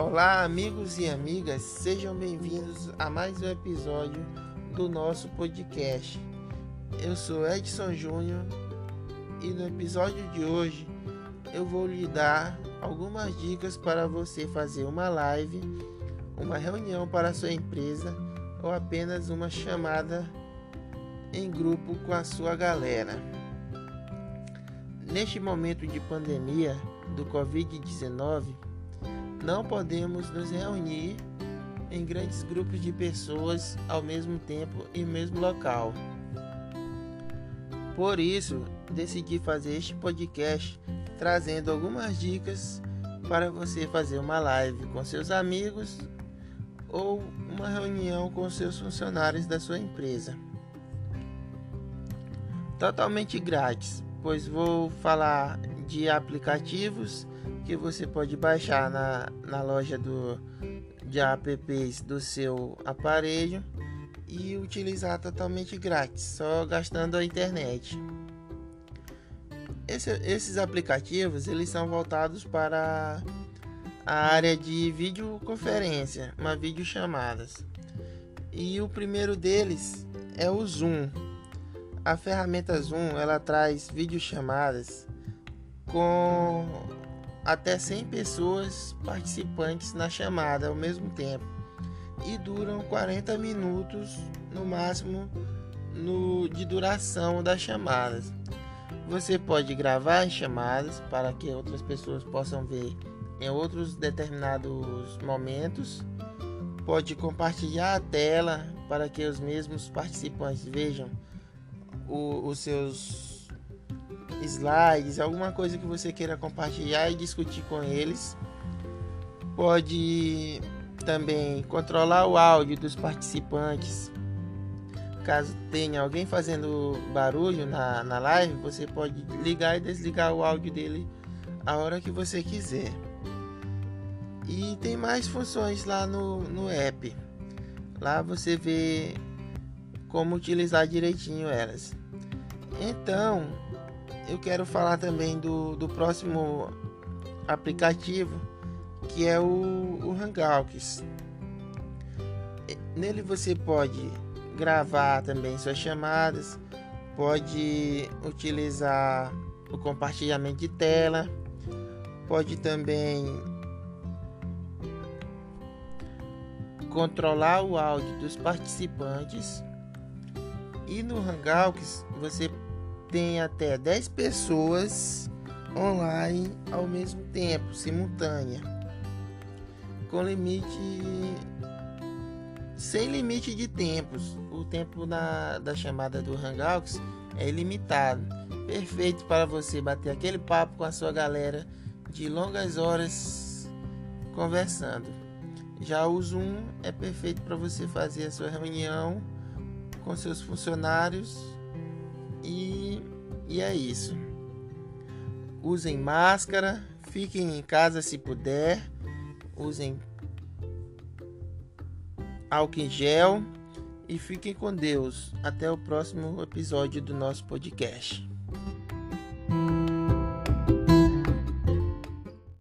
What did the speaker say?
Olá, amigos e amigas, sejam bem-vindos a mais um episódio do nosso podcast. Eu sou Edson Júnior e no episódio de hoje eu vou lhe dar algumas dicas para você fazer uma live, uma reunião para sua empresa ou apenas uma chamada em grupo com a sua galera. Neste momento de pandemia do Covid-19, não podemos nos reunir em grandes grupos de pessoas ao mesmo tempo e mesmo local. Por isso, decidi fazer este podcast trazendo algumas dicas para você fazer uma live com seus amigos ou uma reunião com seus funcionários da sua empresa. Totalmente grátis, pois vou falar de aplicativos que você pode baixar na, na loja do, de apps do seu aparelho e utilizar totalmente grátis, só gastando a internet. Esse, esses aplicativos eles são voltados para a área de videoconferência, uma videochamadas. E o primeiro deles é o Zoom. A ferramenta Zoom ela traz videochamadas com até 100 pessoas participantes na chamada ao mesmo tempo e duram 40 minutos no máximo no, de duração das chamadas. Você pode gravar as chamadas para que outras pessoas possam ver em outros determinados momentos. Pode compartilhar a tela para que os mesmos participantes vejam o, os seus slides, alguma coisa que você queira compartilhar e discutir com eles. Pode também controlar o áudio dos participantes caso tenha alguém fazendo barulho na, na live, você pode ligar e desligar o áudio dele a hora que você quiser. E tem mais funções lá no, no app. Lá você vê como utilizar direitinho elas. Então, eu quero falar também do, do próximo aplicativo que é o, o Hangouts. Nele você pode gravar também suas chamadas, pode utilizar o compartilhamento de tela, pode também controlar o áudio dos participantes. E no Hangouts você tem até 10 pessoas online ao mesmo tempo, simultânea, com limite sem limite de tempos. O tempo da chamada do Hangouts é ilimitado. Perfeito para você bater aquele papo com a sua galera de longas horas conversando. Já o Zoom é perfeito para você fazer a sua reunião com seus funcionários e é isso. Usem máscara, fiquem em casa se puder, usem álcool em gel e fiquem com Deus. Até o próximo episódio do nosso podcast.